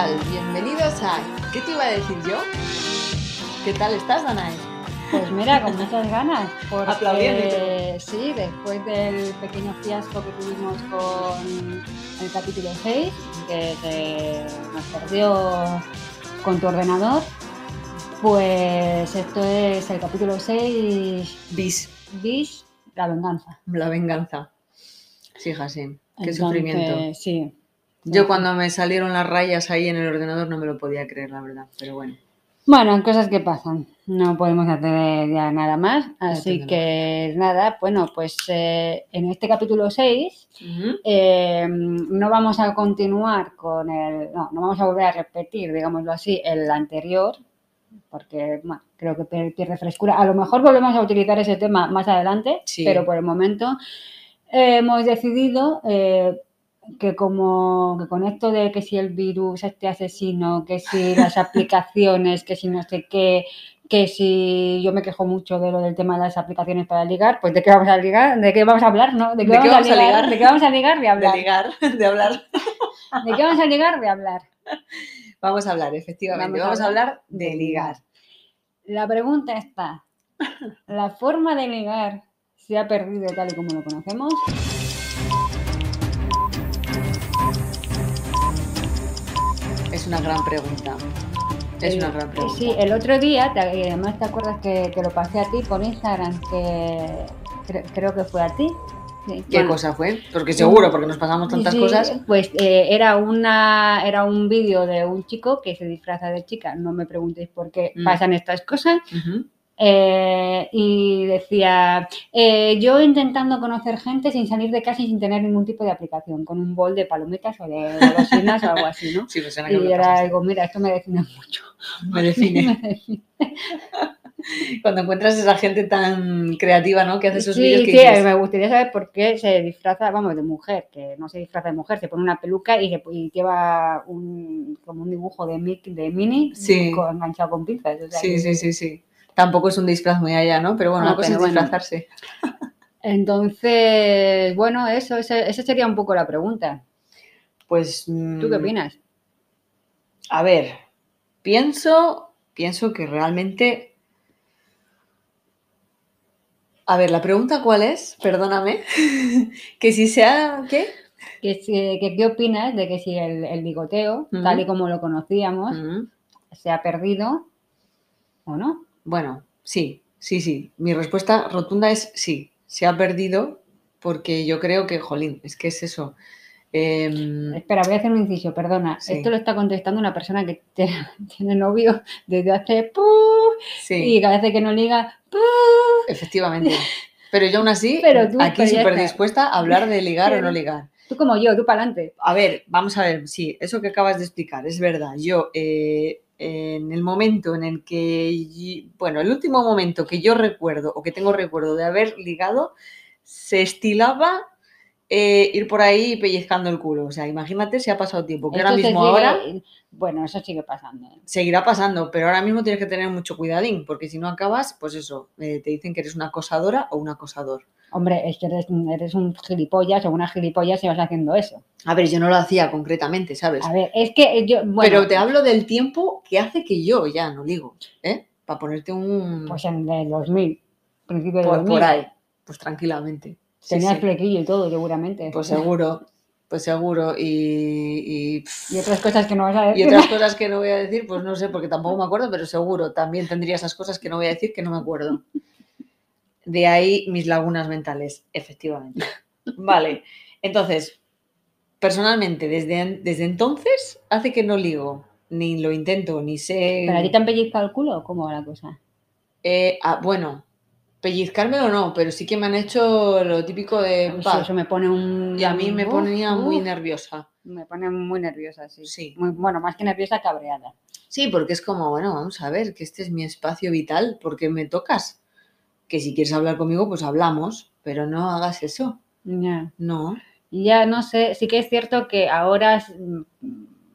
tal? Bienvenidos a... ¿Qué te iba a decir yo? ¿Qué tal estás, Danae? Pues mira, con muchas ganas. Porque, Aplaudiendo. Sí, después del pequeño fiasco que tuvimos con el capítulo 6, que se nos perdió con tu ordenador, pues esto es el capítulo 6, Bis, bis, la venganza. la venganza. Sí, hija, sí. Qué Entonces, sufrimiento. Sí. Yo cuando me salieron las rayas ahí en el ordenador no me lo podía creer, la verdad. Pero bueno. Bueno, cosas que pasan. No podemos hacer ya nada más. Así que nada, bueno, pues eh, en este capítulo 6 Ujú. Eh, no vamos a continuar con el, no, no vamos a volver a repetir, digámoslo así, el anterior, porque bueno, creo que pierde frescura. A lo mejor volvemos a utilizar ese tema más adelante, Sí. pero por el momento eh, hemos decidido eh, que como que con esto de que si el virus, este asesino, que si las aplicaciones, que si no sé qué, que si yo me quejo mucho de lo del tema de las aplicaciones para ligar, pues de qué vamos a ligar, de qué vamos a hablar, ¿no? ¿De qué vamos a ligar? ¿De qué vamos a ligar? De De hablar. ligar, de hablar. ¿De qué vamos a ligar? De hablar. Vamos a hablar, efectivamente. Vamos a hablar hablar de de ligar. La pregunta está, ¿la forma de ligar se ha perdido tal y como lo conocemos? Una gran pregunta. Es una gran pregunta. Sí, el otro día, y además te acuerdas que, que lo pasé a ti por Instagram, que cre- creo que fue a ti. Sí, ¿Qué bueno, cosa fue? Porque seguro, porque nos pasamos tantas sí, cosas. Pues eh, era una era un vídeo de un chico que se disfraza de chica. No me preguntéis por qué Mm. pasan estas cosas. Eh, y decía, eh, yo intentando conocer gente sin salir de casa y sin tener ningún tipo de aplicación, con un bol de palomitas o de golosinas o algo así, ¿no? Sí, pues Y lo era algo, mira, esto me define mucho. Me define. Me define. Cuando encuentras esa gente tan creativa, ¿no? Que hace esos Sí, vídeos que sí, dices, me gustaría saber por qué se disfraza, vamos, de mujer, que no se disfraza de mujer, se pone una peluca y, se- y lleva un, como un dibujo de, de Minnie Sí. enganchado con pinzas. o sea Sí, sí, sí, sí. Tampoco es un disfraz muy allá, ¿no? Pero bueno, No, una cosa es bueno. disfrazarse. Entonces, bueno, eso, ese- esa sería un poco la pregunta. Pues. ¿Tú mm, qué opinas? A ver, pienso, pienso que realmente. A ver, la pregunta cuál es, perdóname, que si sea, ¿qué? Que, que ¿Qué opinas de que si el, el bigoteo, tal y como lo conocíamos, Mm, se ha perdido o no? Bueno, sí, sí, sí. Mi respuesta rotunda es sí, se ha perdido porque yo creo que, jolín, es que es eso. Em, Espera, voy a hacer un inciso, perdona. Sí. Esto lo está contestando una persona que tiene, novio desde hace... sí. Y cada vez que no liga... Efectivamente. Pero yo aún así, Pero tú, aquí súper dispuesta a hablar de ligar o no ligar. Tú como yo, tú para adelante. A ver, vamos a ver, sí, eso que acabas de explicar, es verdad. Yo, eh, en el momento en el que, bueno, el último momento que yo recuerdo o que tengo recuerdo de haber ligado, se estilaba eh, ir por ahí pellizcando el culo. O sea, imagínate si ha pasado tiempo, que ahora Esto mismo sigue- ahora Bueno, eso sigue pasando. ¿eh? seguirá pasando, pero ahora mismo tienes que tener mucho cuidadín, porque si no acabas, pues eso, eh, te dicen que eres una acosadora o un acosador. Hombre, es que eres, eres un gilipollas o una gilipollas si vas haciendo eso. A ver, yo no lo hacía concretamente, ¿sabes? A ver, es que yo, bueno, Pero te hablo del tiempo que hace que yo ya no ligo, ¿eh? Para ponerte un... pues en el 2000, principio del por, 2000, por ahí, pues tranquilamente. Tenías sí. flequillo y todo, seguramente. Pues seguro, pues seguro. Y, y, Y otras cosas que no vas a y decir. otras cosas que no voy a decir, pues no sé, porque tampoco me acuerdo, pero seguro también tendría esas cosas que no voy a decir que no me acuerdo. De ahí mis lagunas mentales, efectivamente. Vale, entonces, personalmente, desde, desde entonces hace que no ligo, ni lo intento, ni sé... ¿Pero a ti te han pellizcado el culo o cómo va la cosa? Eh, ah, bueno, pellizcármelo no, pero sí que me han hecho lo típico de... Eso me pone un... y a mí me ponía muy nerviosa. Me pone muy nerviosa, sí. Sí. Muy, bueno, más que nerviosa, cabreada. Sí, porque es como, bueno, vamos a ver, que este es mi espacio vital, porque me tocas? Que si quieres hablar conmigo, pues hablamos, pero no hagas eso. Ya. No. Ya no sé, sí que es cierto que ahora, mm,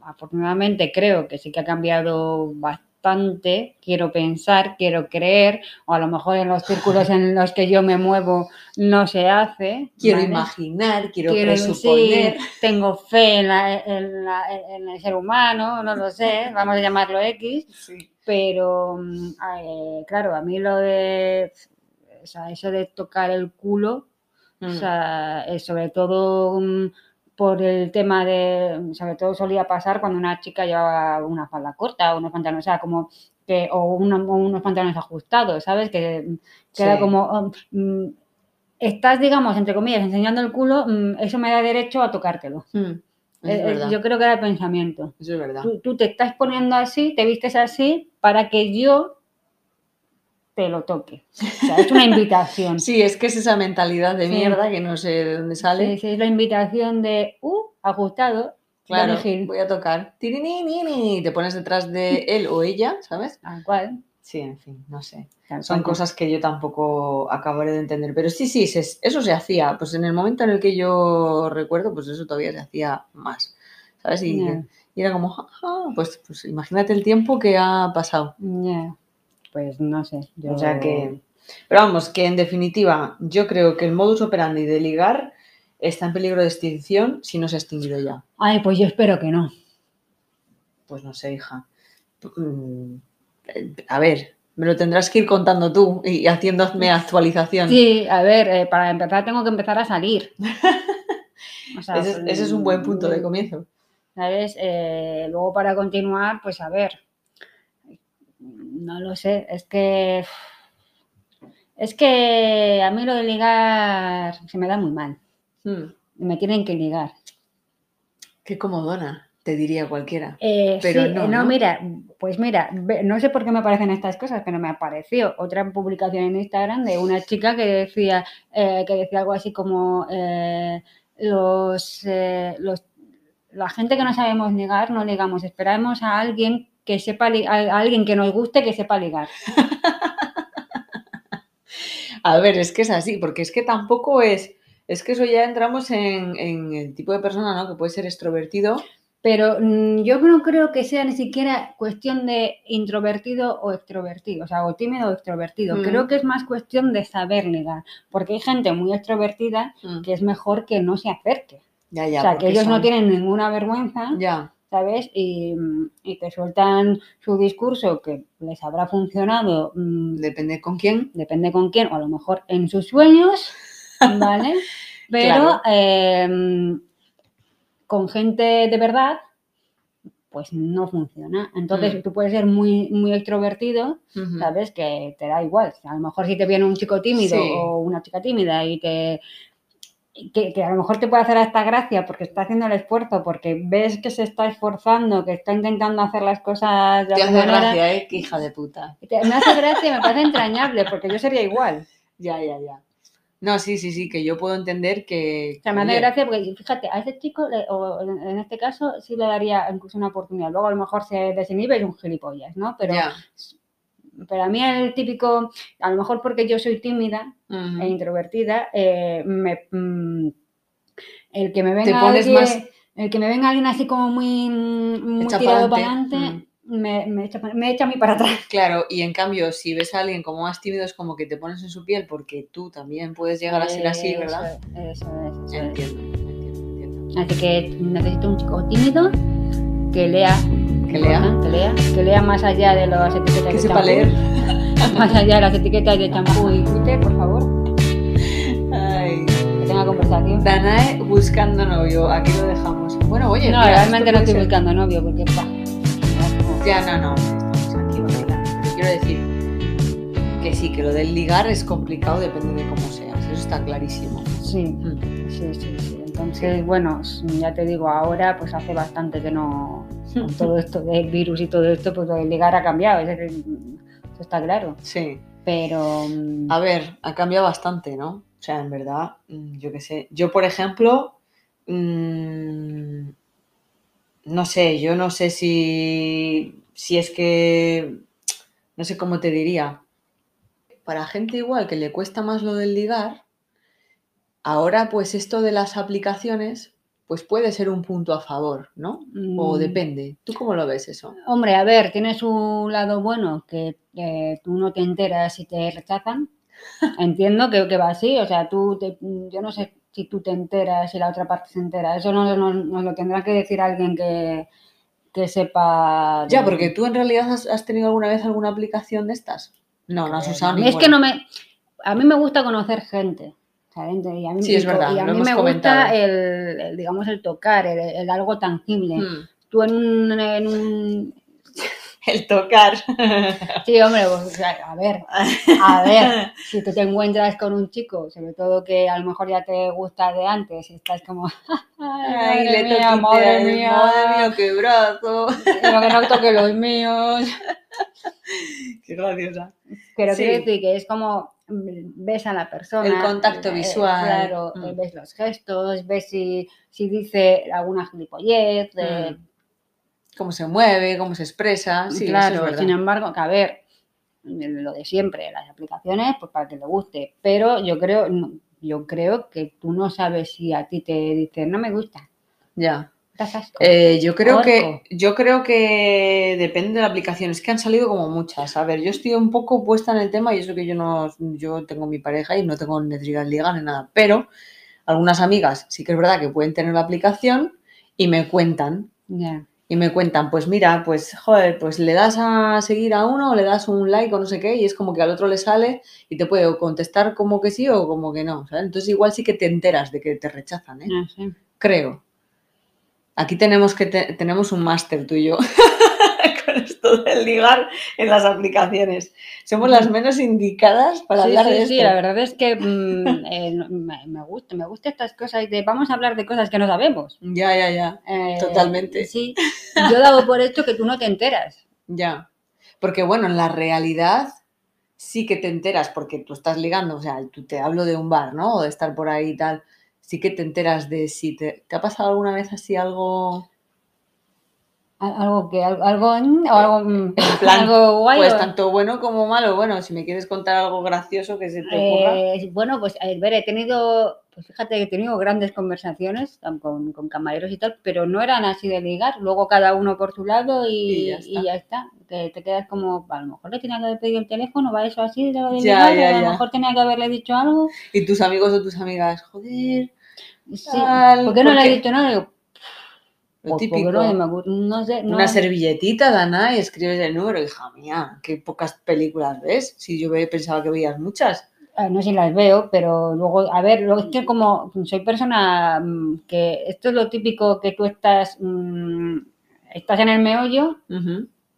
afortunadamente, creo que sí que ha cambiado bastante quiero pensar, quiero creer, o a lo mejor en los círculos en los que yo me muevo no se hace. Quiero ¿vale? imaginar, quiero, Quiero presuponer. sí, tengo fe en, la- en la- en el ser humano, no lo sé, vamos a llamarlo X, Sí. pero mm, eh, claro, a mí lo de, o sea, eso de tocar el culo, o Mm. sea, eh, sobre todo mm, por el tema de, sobre todo solía pasar cuando una chica llevaba una falda corta o unos pantalones, o sea, como que, o, una- o unos pantalones ajustados, ¿sabes? Que, que era Sí. como, mm, estás, digamos, entre comillas, enseñando el culo, mm, eso me da derecho a tocártelo. Mm. Es Eh, eh, verdad. Yo creo que era el pensamiento. Eso es verdad. Tú, tú te estás poniendo así, te vistes así para que yo te lo toque. O sea, es una invitación. Sí, es que es esa mentalidad de Sí. mierda que no sé de dónde sale. Sí, es la invitación de, uh, ajustado, Claro, voy a tocar. Y te pones detrás de él o ella, ¿sabes? Tal cual. Sí, en fin, no sé. tal Son cual. cosas que yo tampoco acabaré de entender. Pero sí, sí, eso se hacía. Pues en el momento en el que yo recuerdo, pues eso todavía se hacía más. ¿Sabes? Y, era como, "Ja, ja", pues, pues imagínate el tiempo que ha pasado. Ya. Pues no sé. Yo... O sea que. Pero vamos, que en definitiva, yo creo que el modus operandi de ligar está en peligro de extinción si no se ha extinguido ya. Ay, pues yo espero que no. Pues no sé, hija. Mm, A ver, me lo tendrás que ir contando tú y haciéndome actualización. Sí, a ver, eh, para empezar tengo que empezar a salir. O sea, ese, es, ese es un buen punto de comienzo. ¿Sabes? Eh, luego para continuar, pues a ver. No lo sé, es que. Es que a mí lo de ligar se me da muy mal. Mm, Me tienen que ligar. Qué comodona, te diría cualquiera. Eh, Pero sí, no, eh, no, ¿no? mira, pues mira, no sé por qué me aparecen estas cosas, pero me apareció otra publicación en Instagram de una chica que decía, eh, que decía algo así como eh, los, los la gente que no sabemos ligar, no ligamos, esperamos a alguien que sepa a, alguien que nos guste que sepa ligar. A ver, es que es así, porque es que tampoco es. Es que eso ya entramos en, en el tipo de persona, ¿no? Que puede ser extrovertido. Pero mm, yo no creo que sea ni siquiera cuestión de introvertido o extrovertido, o sea, o tímido o extrovertido. Mm. Creo que es más cuestión de saber ligar, porque hay gente muy extrovertida Mm, que es mejor que no se acerque. Ya, ya. o sea, que ellos no tienen ninguna vergüenza, Ya. ¿Sabes? Y, y te sueltan su discurso que les habrá funcionado, mm, Depende con quién. depende con quién, o a lo mejor en sus sueños, ¿vale? Pero Claro. eh, con gente de verdad, pues no funciona. Entonces Mm. tú puedes ser muy, muy extrovertido. ¿sabes? Que te da igual. A lo mejor si te viene un chico tímido Sí. o una chica tímida y te... Que, que a lo mejor te puede hacer hasta gracia porque está haciendo el esfuerzo, porque ves que se está esforzando, que está intentando hacer las cosas de Te hace manera. gracia, ¿eh? Qué hija de puta. Me hace gracia y me parece entrañable, porque yo sería igual. Ya, ya, ya. No, sí, sí, sí, que yo puedo entender que. O sea, me hace gracia porque, fíjate, a ese chico, o en en este caso, sí le daría incluso una oportunidad. Luego a lo mejor se desinhibe y es un gilipollas, ¿no? Pero, ya. Pero a mí el típico, a lo mejor porque yo soy tímida e introvertida, eh, me, mm, el que me venga alguien, más- el que me venga alguien así como muy, muy tirado para adelante, me, me, echa, me echa a mí para atrás. Claro, y en cambio, si ves a alguien como más tímido, es como que te pones en su piel porque tú también puedes llegar a ser así, ¿verdad? Eso es, eso es, eso es. Entiendo, entiendo, entiendo. Así que necesito un chico tímido que lea, Que lea. que lea, que lea más allá de las etiquetas Que de sepa champú, leer. más allá de las etiquetas de champú y Twitter, por favor, Ay. que tenga conversación. Danae buscando novio, aquí lo dejamos. Bueno, oye, no, mira, realmente no estoy ser- buscando novio porque pa, Ya, no, no, estamos aquí. Pero quiero decir que sí, que lo del ligar es complicado, depende de cómo seas, eso está clarísimo. sí, Mm. sí, sí, sí. Entonces, bueno, ya te digo, ahora pues hace bastante que no, con todo esto del virus y todo esto, pues lo de ligar ha cambiado, eso está claro. Sí. Pero mm, A ver, ha cambiado bastante, ¿no? O sea, en verdad, mm, yo qué sé. Yo, por ejemplo, mm, no sé, yo no sé si, si es que, no sé cómo te diría. Para gente igual que le cuesta más lo del ligar, ahora pues esto de las aplicaciones pues puede ser un punto a favor, ¿no? O Mm. depende. ¿Tú cómo lo ves eso? Hombre, a ver, tiene su lado bueno que eh, tú no te enteras si te rechazan. Entiendo que, que va así, o sea, tú, te- yo no sé si tú te enteras, si la otra parte se entera. Eso nos, nos- nos lo tendrá que decir alguien que, que sepa. Ya, porque tú en realidad has, has tenido alguna vez alguna aplicación de estas. No, no has usado A mí es ninguna. que no me. A mí me gusta conocer gente. ¿Sabes? Y a mí, Sí, es verdad, Y a mí me comentado. gusta el, el, digamos, el tocar, el, el algo tangible. Mm, Tú en un, en un- El tocar. Sí, hombre, pues, a ver, a ver, si tú te encuentras con un chico, sobre todo que a lo mejor ya te gusta de antes, y estás como, Ay, madre le mía, madre ay, mía, madre mía, qué brazo. pero que no toque los míos. Qué graciosa. Pero Sí. quiero decir que es como ves a la persona. El contacto eh, visual. Claro, Mm. eh, ves los gestos, ves si, si dice alguna gilipollez. Mm. Cómo se mueve, cómo se expresa. Sí, eso es claro, sin embargo, que a ver, lo de siempre, las aplicaciones, pues para que le guste. Pero yo creo, yo creo que tú no sabes si a ti te dicen, no me gusta. Ya. Das asco". Eh, yo creo Orco. que yo creo que depende de la aplicación. Es que han salido como muchas. A ver, yo estoy un poco puesta en el tema y eso que yo no, yo tengo mi pareja y no tengo necesidad de ligar ni nada. Pero algunas amigas sí que es verdad que pueden tener la aplicación y me cuentan. Y me cuentan, pues mira, pues joder, pues le das a seguir a uno o le das un like o no sé qué, y es como que al otro le sale y te puede contestar como que sí o como que no, ¿sabes? Entonces igual sí que te enteras de que te rechazan, ¿eh? Creo. Aquí tenemos que te- tenemos un máster tú y yo con esto del ligar en las aplicaciones. Somos las menos indicadas para Sí, hablar sí, de esto. sí, la verdad es que mm, eh, me, me gusta, me gusta estas cosas de vamos a hablar de cosas que no sabemos. Ya, ya, ya, Eh, Totalmente. Sí, yo dado por hecho que tú no te enteras. ya. Porque bueno, en la realidad sí que te enteras porque tú estás ligando, o sea, tú te hablo de un bar, ¿no? O de estar por ahí y tal. Sí que te enteras de si te, ¿te ha pasado alguna vez así algo, Al- Algo que, algo, algo, mm, o algo, plan, algo guay. pues o- tanto bueno como malo? Bueno, si me quieres contar algo gracioso que se te ocurra. Eh, bueno, pues a ver, he tenido, pues fíjate que he tenido grandes conversaciones con, con camareros y tal, pero no eran así de ligar, luego cada uno por su lado y, Y ya y está. ya está. Te, te quedas como, a lo mejor le tenía que haber pedido el teléfono, va eso así, de de Ya, ligar, ya, a lo mejor tenía que haberle dicho algo. Y tus amigos o tus amigas, joder, Sí. Tal, ¿Por qué no le porque- he dicho nada? Lo "Pues, típico. porque no, me gu- no sé, no, Una servilletita, Dana, y escribes el número. Hija mía, qué pocas películas ves. Si yo pensaba que veías muchas. No sé si las veo, pero luego, a ver, luego es que como soy persona mm, que esto es lo típico que tú estás, mm, estás en el meollo,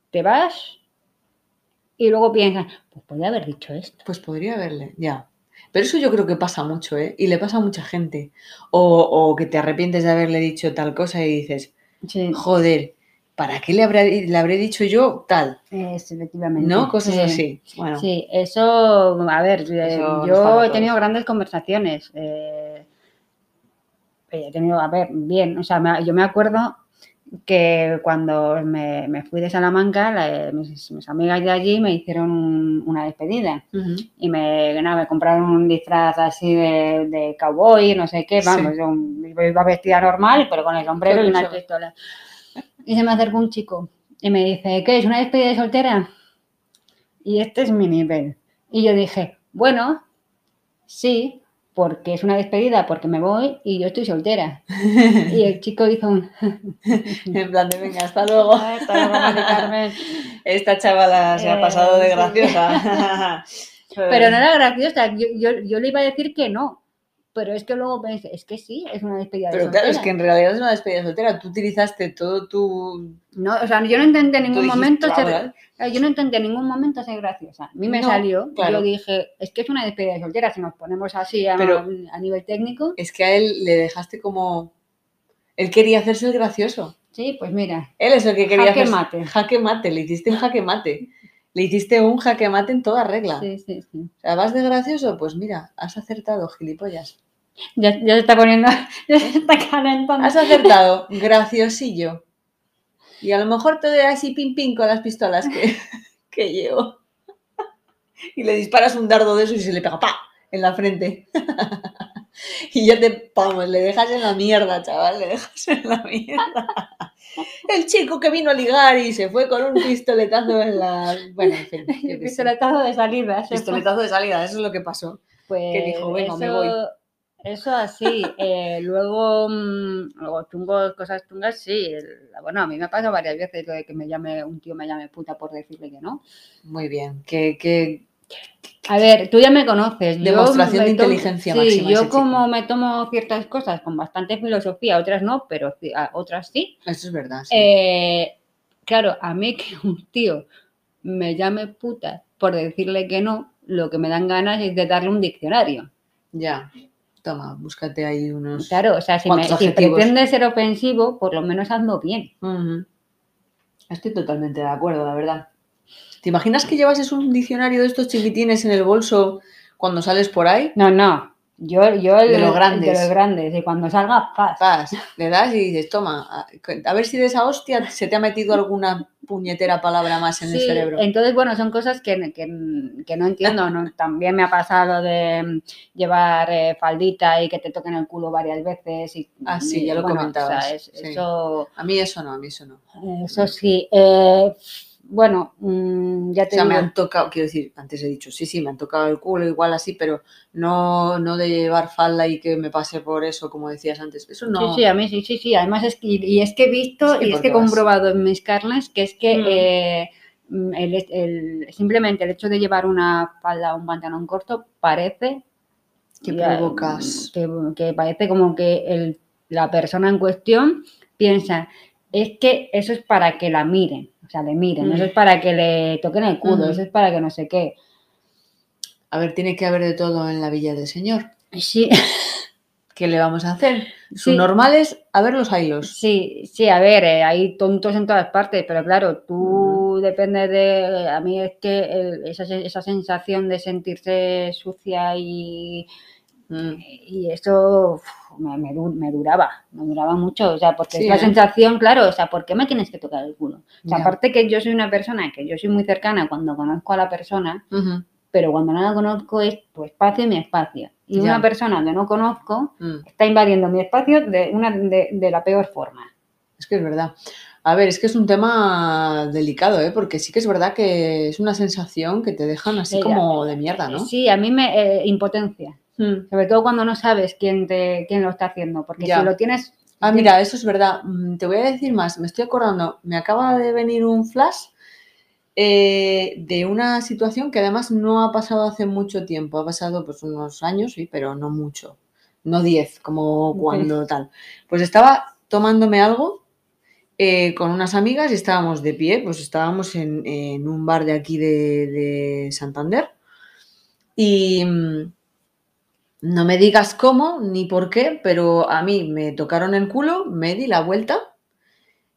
te vas y luego piensas, pues podría haber dicho esto. Pues podría haberle, ya. Pero eso yo creo que pasa mucho, ¿eh? Y le pasa a mucha gente. O, o que te arrepientes de haberle dicho tal cosa y dices, Sí, joder, ¿para qué le habré, le habré dicho yo tal? es, efectivamente. ¿No? Cosas Sí. así. Bueno, Sí, eso, a ver, eh, Eso yo he tenido grandes conversaciones. eh, he tenido, a ver, bien, o sea, me- yo me acuerdo que cuando me, me fui de Salamanca, la- mis, mis amigas de allí me hicieron un- una despedida y me, nada, me compraron un disfraz así de, de cowboy, no sé qué, vamos, Sí. yo iba vestida normal, pero con el sombrero y una pistola. Y se me acercó un chico y me dice, ¿qué es una despedida de soltera? Y este es mi nivel. Y yo dije, bueno, sí, porque es una despedida, porque me voy y yo estoy soltera. Y el chico hizo un... en plan de, venga, hasta luego. Hasta luego, Mari Carmen. Esta chavala se ha Eh, pasado de graciosa. Pero no era graciosa, yo, yo, yo le iba a decir que no. Pero es que luego pensé, es que sí, es una despedida de Pero claro, es soltera. que en realidad es una despedida soltera. Tú utilizaste todo tu. No, o sea, yo no intenté en ningún dijiste, momento ser, "Ahora". Claro, Yo no intenté en ningún momento ser graciosa. A mí me No, salió, claro. yo dije, es que es una despedida de soltera, si nos ponemos así a, Pero- a nivel técnico. Es que a él le dejaste como. Él quería hacerse el gracioso. Sí, pues mira, Él es el que quería Jaque hacerse- mate. Jaque mate, le hiciste un jaque mate. Le hiciste un jaque mate en toda regla. sí, sí, sí. O sea, ¿vas de gracioso? Pues mira, has acertado, gilipollas. Ya, ya se está poniendo, ya se está calentando. Has acertado, graciosillo. Y a lo mejor te doy así pim pim con las pistolas que, que llevo. Y le disparas un dardo de eso y se le pega ¡pa! en la frente. y ya te, vamos, le dejas en la mierda, chaval, le dejas en la mierda. El chico que vino a ligar y se fue con un pistoletazo en la... Bueno, en fin. Pistoletazo de salida. fue. Pistoletazo de salida, eso es lo que pasó. Pues que dijo, "Venga, eso, me voy". Eso así. eh, luego, mm, luego chungos, cosas chungas, sí. bueno, a mí me ha pasado varias veces lo de que me llame, un tío me llame puta por decirle que no. Muy bien, que, que A ver, tú ya me conoces. yo Demostración me de tomo- inteligencia Sí, máxima yo ese como chico. me tomo ciertas cosas con bastante filosofía, otras no, pero sí- otras sí. eso es verdad. sí. Eh, claro, a mí que un tío me llame puta por decirle que no, lo que me dan ganas es de darle un diccionario. Ya, toma, búscate ahí unos... Claro, o sea, si, me, ¿Cuántos si adjetivos? pretende ser ofensivo, por lo menos hazlo bien. Estoy totalmente de acuerdo, la verdad. ¿Te imaginas que llevases un diccionario de estos chiquitines en el bolso cuando sales por ahí? No, no. Yo, yo el, De los grandes. De los grandes. Y cuando salga, paz. Le das y dices, toma, a, a ver si de esa hostia se te ha metido alguna puñetera palabra más en el cerebro. Entonces, bueno, son cosas que, que, que no entiendo. ¿no? También me ha pasado de mm, llevar eh, faldita y que te toquen el culo varias veces. Y, Ah, sí, ya lo bueno, comentabas, o sea, es- sí. Eso, A mí eso no, a mí eso no. eso sí. Eh, bueno, mm, ya O te sea, me han tocado, quiero decir, antes he dicho, sí, sí, me han tocado el culo igual así, pero no, no de llevar falda y que me pase por eso, como decías antes. Eso no. Sí, sí, a mí sí, sí, sí. Además es que, y es que he visto Es que y es ¿por que he vas? comprobado en mis carnes que es que Mm. eh, mm, el, el- simplemente el hecho de llevar una falda o un pantalón corto parece Que provocas. que, que parece como que el- la persona en cuestión piensa es que eso es para que la miren, o sea, le miren, Mm. eso es para que le toquen el culo, Ujú. eso es para que no sé qué. A ver, tiene que haber de todo en la Villa del Señor. Sí, ¿Qué le vamos a hacer? Sus Sí. normales, a ver los hilos. Sí, sí, a ver, eh, hay tontos en todas partes, pero claro, tú depende de, a mí es que el- esa, esa sensación de sentirse sucia y, Mm. y eso me, me me duraba, me duraba mucho, o sea, porque Sí, es la ¿eh? sensación, claro, o sea, ¿por qué me tienes que tocar el culo? O sea, aparte que yo soy una persona que yo soy muy cercana cuando conozco a la persona, pero cuando no la conozco es tu espacio y mi espacio. Y una persona que no conozco Mm. está invadiendo mi espacio de, una, de, de la peor forma. Es que es verdad. A ver, es que es un tema delicado, ¿eh? Porque sí que es verdad que es una sensación que te dejan así Sí, como de mierda, ¿no? Sí, a mí me eh, impotencia, Mm. sobre todo cuando no sabes quién te quién lo está haciendo, porque Ya. si lo tienes Ah, mira, eso es verdad. Mm, Te voy a decir más. Me estoy acordando, me acaba de venir un flash eh, de una situación que además no ha pasado hace mucho tiempo. Ha pasado pues unos años, sí, pero no mucho. No 10, como cuando tal. Pues estaba tomándome algo eh, con unas amigas y estábamos de pie, pues estábamos en, en un bar de aquí de, de Santander. Y mm, no me digas cómo ni por qué, pero a mí me tocaron el culo, me di la vuelta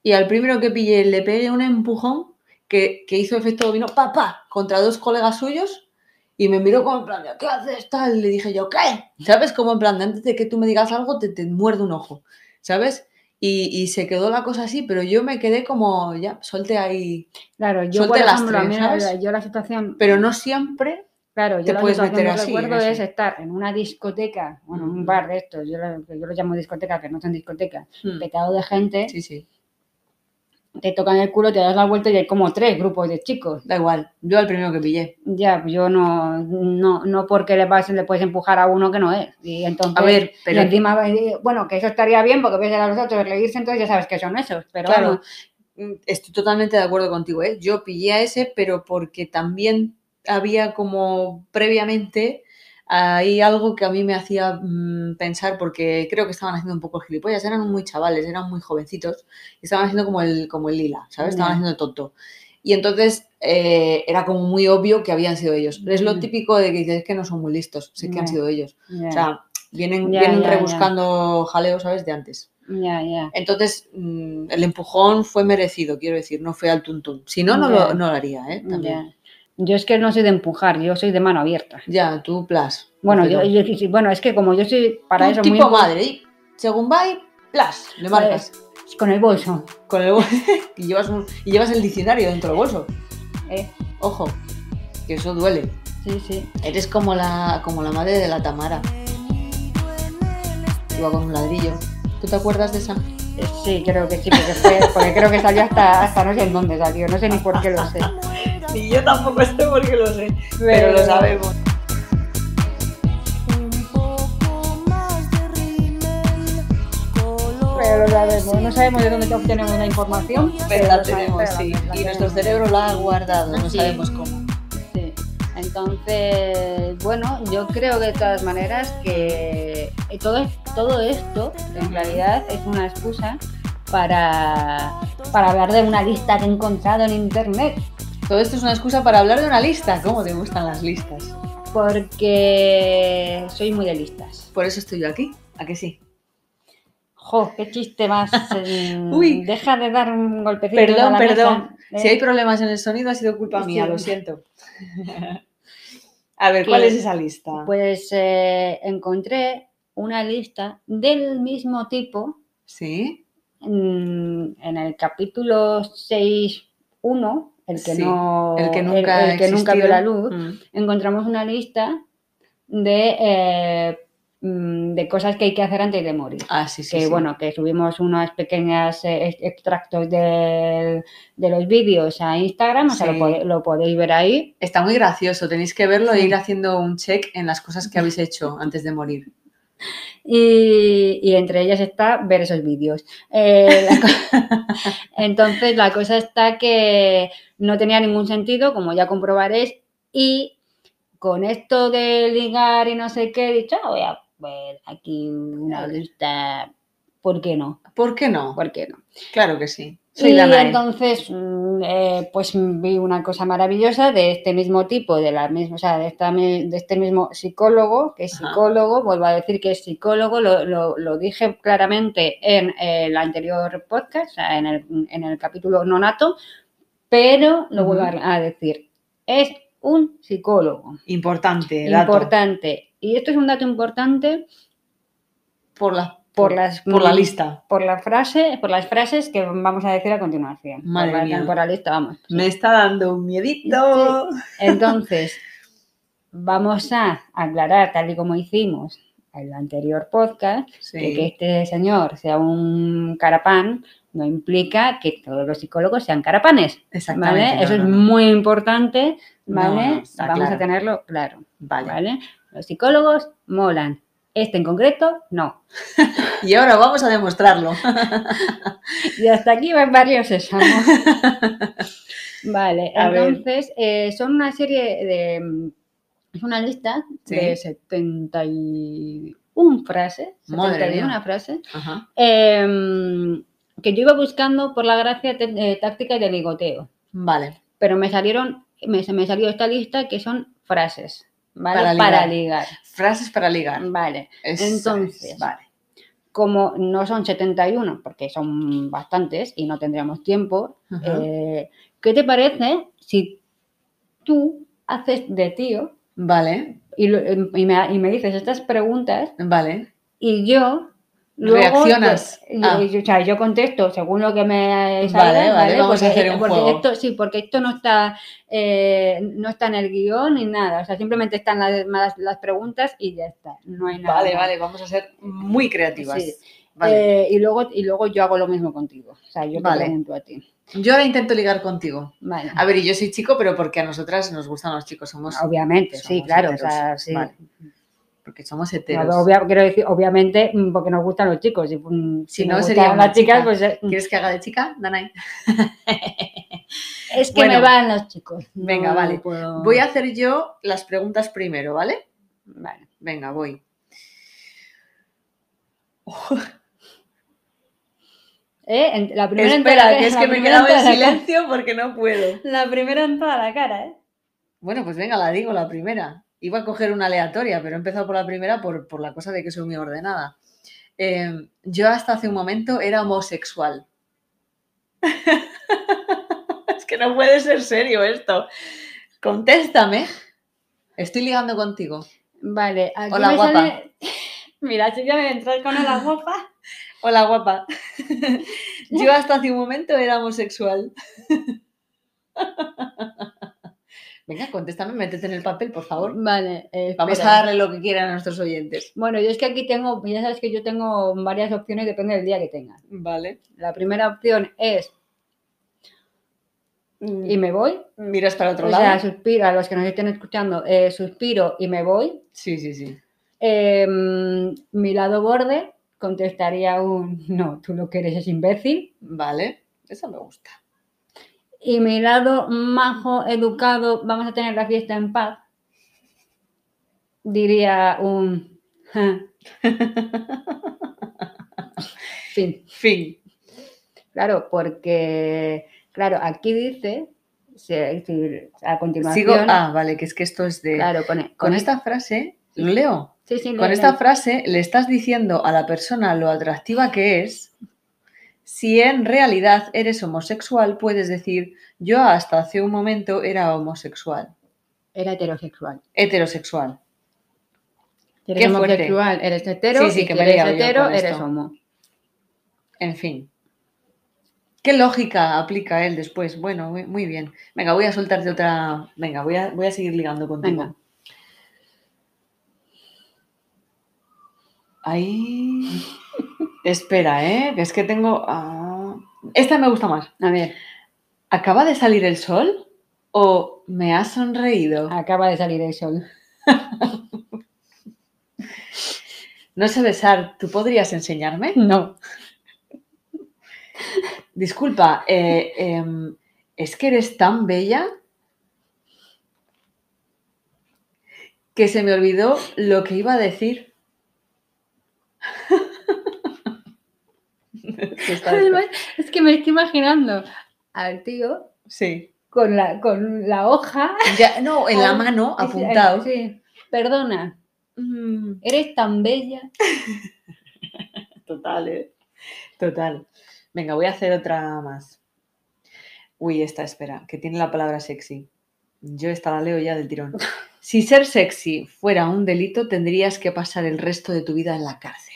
y al primero que pillé le pegué un empujón que, que hizo efecto dominó, pa, pa, contra dos colegas suyos y me miró como en plan, ¿qué haces tal? Y le dije yo, ¿qué? ¿Sabes? Como en plan, antes de que tú me digas algo, te, te muerde un ojo, ¿sabes? Y, y se quedó la cosa así, pero yo me quedé como, ya, solté ahí. Claro, yo Suelte por las a tres, mí la- ¿sabes? yo la situación, Pero no siempre. Claro, yo puedes meter que así recuerdo es estar en una discoteca, bueno, en un bar de estos, yo, lo- yo lo llamo discoteca, que no son discotecas, Mm, petado de gente, Sí, sí. te tocan el culo, te das la vuelta y hay como tres grupos de chicos. Da igual. Yo al primero que pillé. Ya, yo no, no, no porque le pasen le puedes empujar a uno que no es. Y entonces, A ver, pero encima, bueno, que eso estaría bien porque ves a los otros reírse, entonces ya sabes que son esos. Pero Claro, mm, estoy totalmente de acuerdo contigo, ¿eh? Yo pillé a ese, pero porque también había como previamente hay algo que a mí me hacía mm, pensar, porque creo que estaban haciendo un poco el gilipollas, eran muy chavales, eran muy jovencitos, y estaban haciendo como el, como el lila, ¿sabes? Estaban haciendo tonto. Y entonces eh, era como muy obvio que habían sido ellos. Es lo Mm. típico de que dices "Es que no son muy listos, sé que han sido ellos. O sea, vienen, vienen rebuscando jaleo, ¿sabes? De antes. ya, ya. Entonces, mm, el empujón fue merecido, quiero decir, no fue al tuntún. Si no, no, lo, no lo haría, ¿eh? También. Yo es que no soy de empujar, yo soy de mano abierta. Ya, tú, plas. Bueno, yo, bueno, es que como yo soy para Tú eso tipo muy madre, y según va y plas, le marcas. con el bolso. Con el bol- y, llevas un- y llevas el diccionario dentro del bolso. ¿eh? Ojo, que eso duele. Sí, sí. Eres como la, como la madre de la Tamara. Iba con un ladrillo. ¿Tú te acuerdas de esa? Eh, Sí, creo que sí, porque, fue- porque creo que salió hasta, hasta no sé en dónde salió, no sé ni por qué lo sé. Y yo tampoco sé por qué lo sé, Pero- pero lo sabemos. Un poco más de rímel, color Pero lo sabemos, no sabemos de dónde obtenemos la información, Pero la tenemos, sabemos, sí. la- Y nuestro cerebro la ha guardado, no Sí. sabemos cómo. Sí. Entonces, bueno, yo creo de todas maneras que todo, todo esto en realidad es una excusa para, para hablar de una lista que he encontrado en internet. Todo esto es una excusa para hablar de una lista. ¿Cómo te gustan las listas? Porque soy muy de listas. Por eso estoy yo aquí. ¿A que sí? Jo, qué chiste más. eh, Uy. Deja de dar un golpecito. Perdón, a la perdón. mesa, Si ¿eh? hay problemas en el sonido ha sido culpa mía, Sí. lo siento. A ver, ¿cuál es esa lista? Pues eh, encontré una lista del mismo tipo Sí, en, en el capítulo 6.1, el que Sí, no el que nunca, el- el que nunca vio la luz, Mm. encontramos una lista de, eh, mm, de cosas que hay que hacer antes de morir. Ah, sí, sí. que bueno, que subimos unos pequeños eh, ex- extractos del- de los vídeos a Instagram, o sea, lo, podéis ver ahí. Está muy gracioso, tenéis que verlo e ir haciendo un check en las cosas que habéis hecho antes de morir. Y, y entre ellas está ver esos vídeos. Eh, la Entonces, la cosa está que no tenía ningún sentido, como ya comprobaréis, y con esto de ligar y no sé qué, he dicho, "Ah, voy a ver aquí una lista, ¿por qué no? ¿Por qué no? ¿Por qué no? Claro que sí. Soy Y entonces, mm, eh, pues vi una cosa maravillosa de este mismo tipo, de la misma, o sea, de, esta de este mismo psicólogo, que es Ajá. psicólogo, vuelvo a decir que es psicólogo, lo, lo- lo dije claramente en eh, el anterior podcast, o sea, en el, en el capítulo nonato, pero lo vuelvo a, a decir, es un psicólogo Importante, dato. importante. Y esto es un dato importante Por la, por las por la mm, lista. por la frase, por las frases que vamos a decir a continuación. Madre por, la, mía. por la lista, vamos. Me está dando un miedito. Entonces, vamos a aclarar, tal y como hicimos en el anterior podcast, Sí. que, que este señor sea un carapán no implica que todos los psicólogos sean carapanes. Exactamente. ¿Vale? no, Eso no, es no. muy importante, ¿vale? Vamos claro. a tenerlo claro. Vale. ¿vale? Los psicólogos molan. Este en concreto, no. Y ahora vamos a demostrarlo. Y hasta aquí va Barrio Sésamo. vale, A entonces eh, son una serie de. Es una lista Sí. de 71 frases. Madre 71 mía. frases. Em, que yo iba buscando por la gracia eh, táctica de ligoteo. Vale. Pero me salieron. Me, me salió esta lista que son frases. ¿Vale? Para Para ligar. Frases para ligar. Vale. Es, Entonces, Vale. como no son 71, porque son bastantes y no tendríamos tiempo, eh, ¿qué te parece si tú haces de tío Vale. y, y me, y me dices estas preguntas Vale. y yo luego Reaccionas. yo, Ah. o sea, yo contesto según lo que me Vale, salga, vale, vamos a hacer un porque juego. esto sí porque esto no está eh, no está en el guion ni nada o sea simplemente están las, las, las preguntas y ya está no hay nada Vale, más. vale. Vamos a ser muy creativas. Sí. Vale. Eh, y, luego, y luego yo hago lo mismo contigo. O sea, yo Vale. te pregunto a ti. Yo ahora intento ligar contigo. Vale. A ver, y yo soy chico, pero porque a nosotras nos gustan los chicos. Somos. Obviamente, sí, claro. O sea, sí. Porque somos heteros. obvia- quiero decir, obviamente, mm, porque nos gustan los chicos. Si, mm, Si no, nos sería gustan una las chicas, chica. pues eh, ¿Quieres que haga de chica, Danai? es que Bueno. me van los chicos. Venga, No vale. puedo- Voy a hacer yo las preguntas primero, ¿vale? Vale. Venga, voy. Eh, la primera Espera, que es que me he quedado en silencio porque no puedo. La primera en toda la cara, ¿eh? Bueno, pues venga, la digo, la primera. Iba a coger una aleatoria, pero he empezado por la primera por, por la cosa de que soy muy ordenada. Eh, yo hasta hace un momento era homosexual. es que no puede ser serio esto. Contéstame. Estoy ligando contigo. Vale, aquí Hola, me guapa. sale- Mira, si ya me entras con la guapa. Hola, guapa. Yo hasta hace un momento era homosexual. Venga, contéstame, métete en el papel, por favor. Vale. eh, Vamos a espera. darle lo que quieran a nuestros oyentes. Bueno, yo es que aquí tengo, ya sabes que yo tengo varias opciones, depende del día que tengas. Vale. La primera opción es y me voy. Miras para otro O lado. sea, suspiro, a los que nos estén escuchando, eh, suspiro y me voy. Sí, sí, sí. Eh, mi lado borde contestaría un no, tú lo que eres es imbécil. Vale. Eso me gusta. Y mi lado majo, educado, vamos a tener la fiesta en paz, diría un... Fin. Fin. Claro, porque, claro, aquí dice, a continuación... Sigo. Ah, vale, que es que esto es de. claro, con, con Con esta frase, ¿lo leo? sí, sí, Con esta frase le estás diciendo a la persona lo atractiva que es. Si en realidad eres homosexual, puedes decir, yo hasta hace un momento era homosexual, Era heterosexual. heterosexual. Si eres Qué fuerte. homosexual, eres hetero, Sí, sí, y que si eres hetero, eres homo. En fin. ¿Qué lógica aplica él después? Bueno, muy- muy bien. Venga, voy a soltarte otra. Venga, voy a, voy a seguir ligando contigo. Venga. Ahí. Espera, ¿eh? Que es que tengo. ah, Esta me gusta más. A ver, ¿Acaba de salir el sol? ¿O me ha sonreído? acaba de salir el sol. No sé besar. ¿Tú podrías enseñarme? No. Disculpa, eh, em, ¿es que eres tan bella que se me olvidó lo que iba a decir? Que está Además, es que me estoy imaginando al tío Sí. con la, con la hoja Ya, no, en la mano, apuntado. Sí, perdona, Mm, eres tan bella. Total, ¿eh? Total. Venga, voy a hacer otra más. Uy, esta, espera, que tiene la palabra sexy. Yo esta la leo ya del tirón. Si ser sexy fuera un delito, tendrías que pasar el resto de tu vida en la cárcel.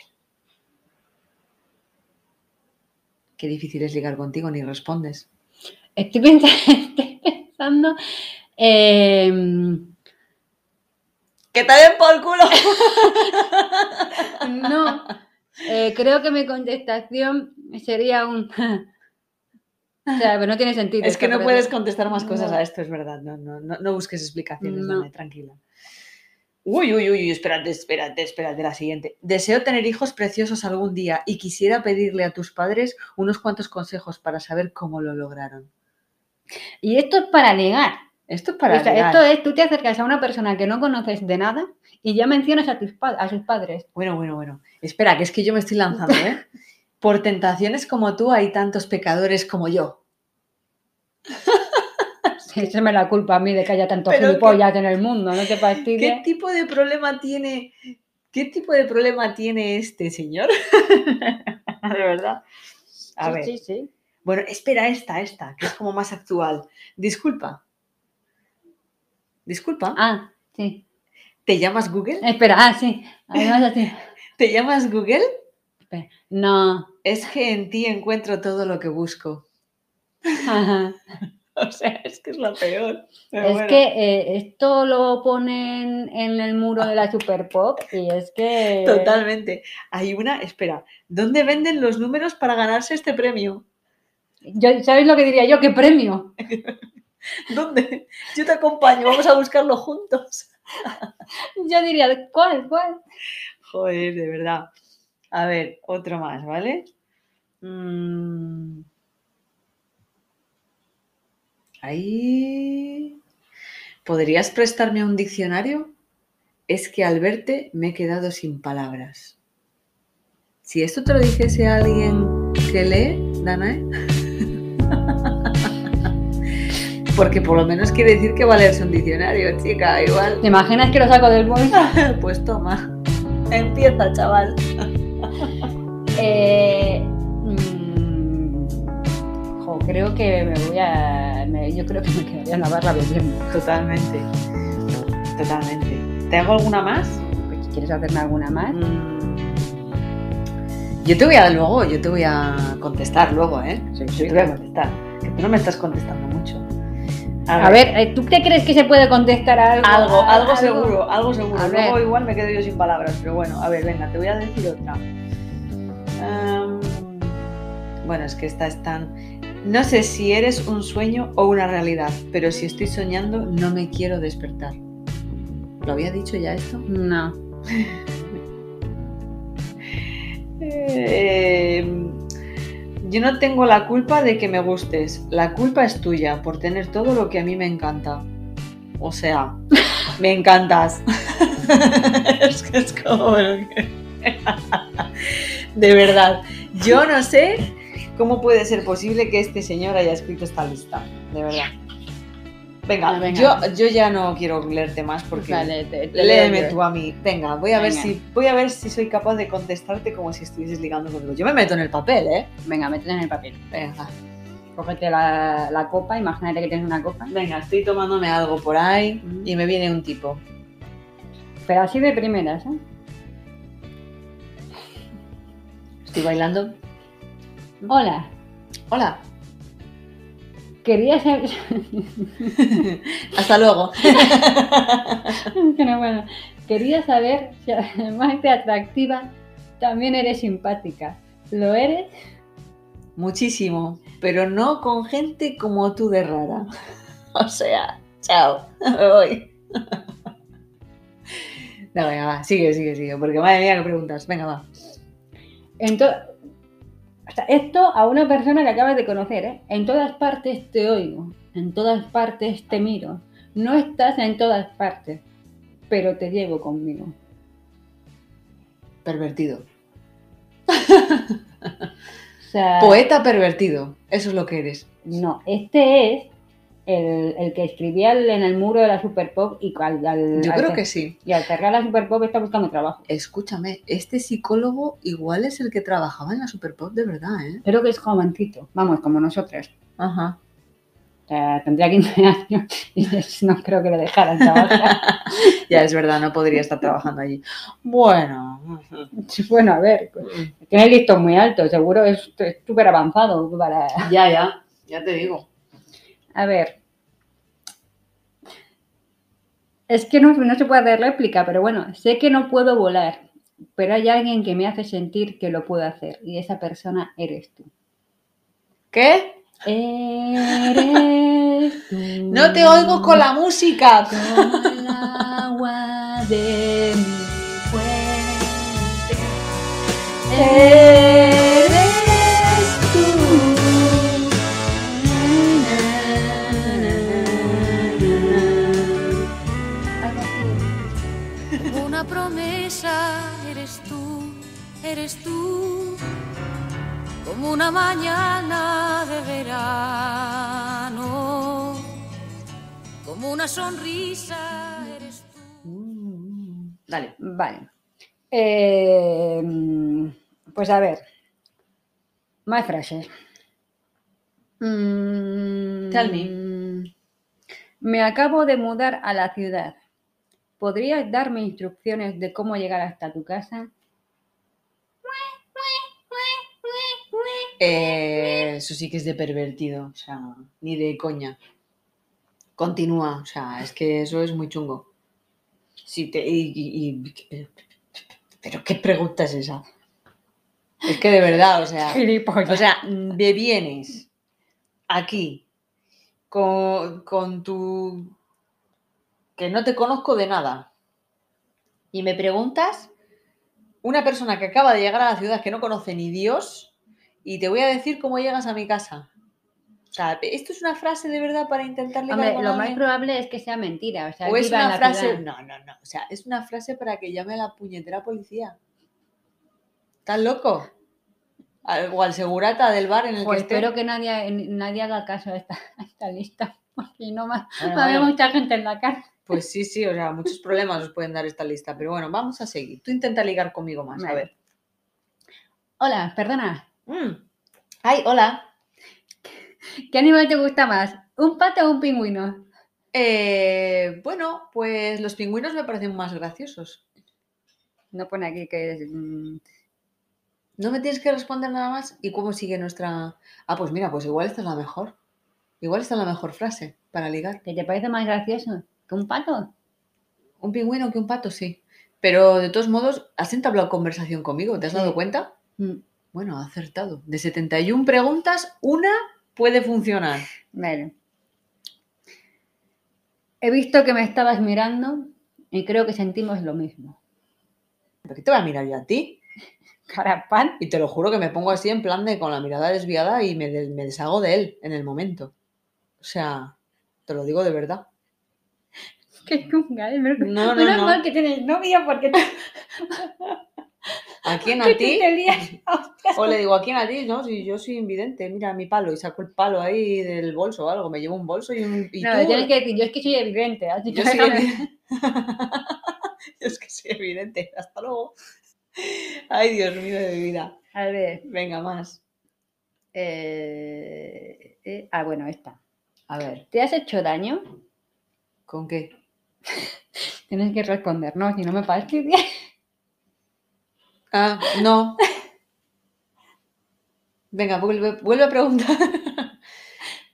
Qué difícil es ligar contigo, ni respondes. Estoy pensando, em, ¡Que te den por culo! no, eh, creo que mi contestación sería un... o sea, pero no tiene sentido. Es que no puedes contestar más cosas No. a esto, es verdad. No, no, no, no busques explicaciones, No. Dane, tranquila. Uy, uy, uy, uy, espérate, espérate, espérate, la siguiente. Deseo tener hijos preciosos algún día y quisiera pedirle a tus padres unos cuantos consejos para saber cómo lo lograron. Y esto es para negar. Esto es para O sea, ligar. esto es, tú te acercas a una persona que no conoces de nada y ya mencionas a, tus a sus padres. Bueno, bueno, bueno. Espera, que es que yo me estoy lanzando, ¿eh? Por tentaciones como tú hay tantos pecadores como yo. Échame la culpa a mí de que haya tantos gilipollas en el mundo, no te ¿Qué fastidies. tipo de problema tiene? ¿Qué tipo de problema tiene este señor? de verdad. A Sí, ver. sí, sí. Bueno, espera esta, esta, que es como más actual. Disculpa. Disculpa. Ah, sí. ¿Te llamas Google? Espera, ah, sí. Además así. ¿Te llamas Google? Espera. No. Es que en ti encuentro todo lo que busco. Ajá. O sea, es que es lo peor. Pero Es bueno. que eh, esto lo ponen en el muro de la Super Pop y es que. Totalmente. Hay una, espera, ¿dónde venden los números para ganarse este premio? Yo, ¿Sabes lo que diría yo? ¿Qué premio? ¿Dónde? Yo te acompaño, vamos a buscarlo juntos. Yo diría, ¿cuál? ¿Cuál? Joder, de verdad. A ver, otro más, ¿vale? Mm. Ahí. ¿Podrías prestarme un diccionario? Es que al verte me he quedado sin palabras. Si esto te lo dijese alguien que lee, Danae. Porque por lo menos quiere decir que va a leerse un diccionario, chica, igual. ¿Te imaginas que lo saco del bolso? Pues toma. Empieza, chaval. Eh, creo que me voy a. me- yo creo que me quedaría en la barra bebiendo. Totalmente. Totalmente. ¿Te hago alguna más? Pues, ¿Quieres hacerme alguna más? Mm. Yo te voy a luego, yo te voy a contestar luego, ¿eh? Sí, Yo te voy a contestar. Que tú no me estás contestando mucho. A ver, eh, ¿tú qué crees que se puede contestar a algo? Algo, a- algo seguro, algo seguro. A Luego ver. igual me quedo yo sin palabras, pero bueno, a ver, venga, te voy a decir otra. Bueno, es que esta es tan... No sé si eres un sueño o una realidad, pero si estoy soñando no me quiero despertar. ¿Lo había dicho ya esto? No. Eh, yo no tengo la culpa de que me gustes. La culpa es tuya por tener todo lo que a mí me encanta. O sea, me encantas. es que es como... de verdad, yo no sé cómo puede ser posible que este señor haya escrito esta lista. De verdad. Venga, Ah, venga. Yo, yo ya no quiero leerte más porque... Vale, te, te Léeme leo tú a mí. Venga, voy a ver si voy a ver si soy capaz de contestarte como si estuvieses ligando conmigo. Yo me meto en el papel, ¿eh? Venga, métela en el papel. Venga, Cógete la, la copa, imagínate que tienes una copa. venga, estoy tomándome algo por ahí y me viene un tipo. Pero así de primeras, ¿eh? Estoy bailando. Hola, Hola. quería saber... Hasta luego. que no, bueno. Quería saber si además de atractiva, también eres simpática. ¿Lo eres? Muchísimo, pero no con gente como tú de rara. O sea, chao, me voy. No, venga, va, sigue, sigue, sigue, porque madre mía, qué preguntas. Venga, va. En to- o sea, esto a una persona que acabas de conocer, ¿eh? En todas partes te oigo, en todas partes te miro. No estás en todas partes, pero te llevo conmigo. Pervertido. O sea, Poeta pervertido, eso es lo que eres. no, este es el, el que escribía el- en el muro de la Super Pop y al, al- Yo al creo que sí. y al cerrar la Super Pop está buscando trabajo. Escúchame, este psicólogo igual es el que trabajaba en la Superpop de verdad, ¿eh? Creo que es jovencito, vamos, como nosotros. Ajá. O sea, tendría 15 años y no creo que le dejaran trabajar. Ya es verdad, no podría estar trabajando allí. Bueno. bueno, a ver, tiene el listón muy alto, seguro es es súper avanzado para... Ya, ya, ya te digo. A ver. Es que no, no se puede dar réplica, pero bueno, sé que no puedo volar, pero hay alguien que me hace sentir que lo puedo hacer y esa persona eres tú. ¿Qué? Eres tú. No te oigo con la música. Como el agua de mi fuente. Eres Como una mañana de verano. Como una sonrisa eres tú. Dale. Vale. Eh, pues a ver. Más frases. Mm, Tell me. Me acabo de mudar a la ciudad. ¿Podrías darme instrucciones de cómo llegar hasta tu casa? Eh, eso sí que es de pervertido, o sea, ni de coña. Continúa, o sea, es que eso es muy chungo. Sí, te, y, y- y- pero qué pregunta es esa. Es que de verdad, o sea, o sea, me vienes aquí con, con tu que no te conozco de nada y me preguntas una persona que acaba de llegar a la ciudad que no conoce ni Dios y te voy a decir cómo llegas a mi casa. O sea, ¿esto es una frase de verdad para intentar ligar Hombre, lo más probable es que sea mentira. O, sea, ¿O es una la frase? ciudad. No, no, no. O sea, es una frase para que llame a la puñetera policía. ¿Estás loco? Al- O al segurata del bar en el Pues que esté. espero que nadie, nadie haga caso a esta, a esta lista. Porque no va, Bueno, a haber bueno. mucha gente en la cárcel. Pues sí, sí, o sea, muchos problemas os pueden dar esta lista. Pero bueno, vamos a seguir. Tú intenta ligar conmigo más, a ver. Hola, perdona. Mm. Ay, hola. ¿Qué animal te gusta más? ¿Un pato o un pingüino? Eh, bueno, pues los pingüinos me parecen más graciosos. No pone aquí que es. mm, No me tienes que responder nada más. ¿Y cómo sigue nuestra...? Ah, pues mira, pues igual esta es la mejor. Igual esta es la mejor frase. para ligar. ¿Que te parece más gracioso que un pato? Un pingüino que un pato, sí. Pero de todos modos, has entablado conversación conmigo, ¿te has Sí. dado cuenta? Mm, Bueno, ha acertado. De 71 preguntas, una puede funcionar. Bueno. He visto que me estabas mirando y creo que sentimos lo mismo. ¿Por qué te voy a mirar yo a ti? Carapán. Y te lo juro que me pongo así en plan de con la mirada desviada y me, des- me deshago de él en el momento. O sea, te lo digo de verdad. Qué chunga, ¿eh? No, no, Menos no. mal que tienes novia porque ¿A quién que a ti? O le digo, ¿a quién a ti? No, si yo soy invidente, mira mi palo y saco el palo ahí del bolso o algo. Me llevo un bolso y un. Y No, tú, tienes que decir, yo es que soy evidente. Así que Yo soy déjame- evidente. Yo es que soy evidente. Hasta luego. Ay, Dios mío de mi vida. A ver. Venga, más. eh, eh, ah, bueno, esta. A ver, ¿Te has hecho daño? ¿con qué? Tienes que responder, no, si no me parece Ah, no. Venga, vuelve, vuelve a preguntar.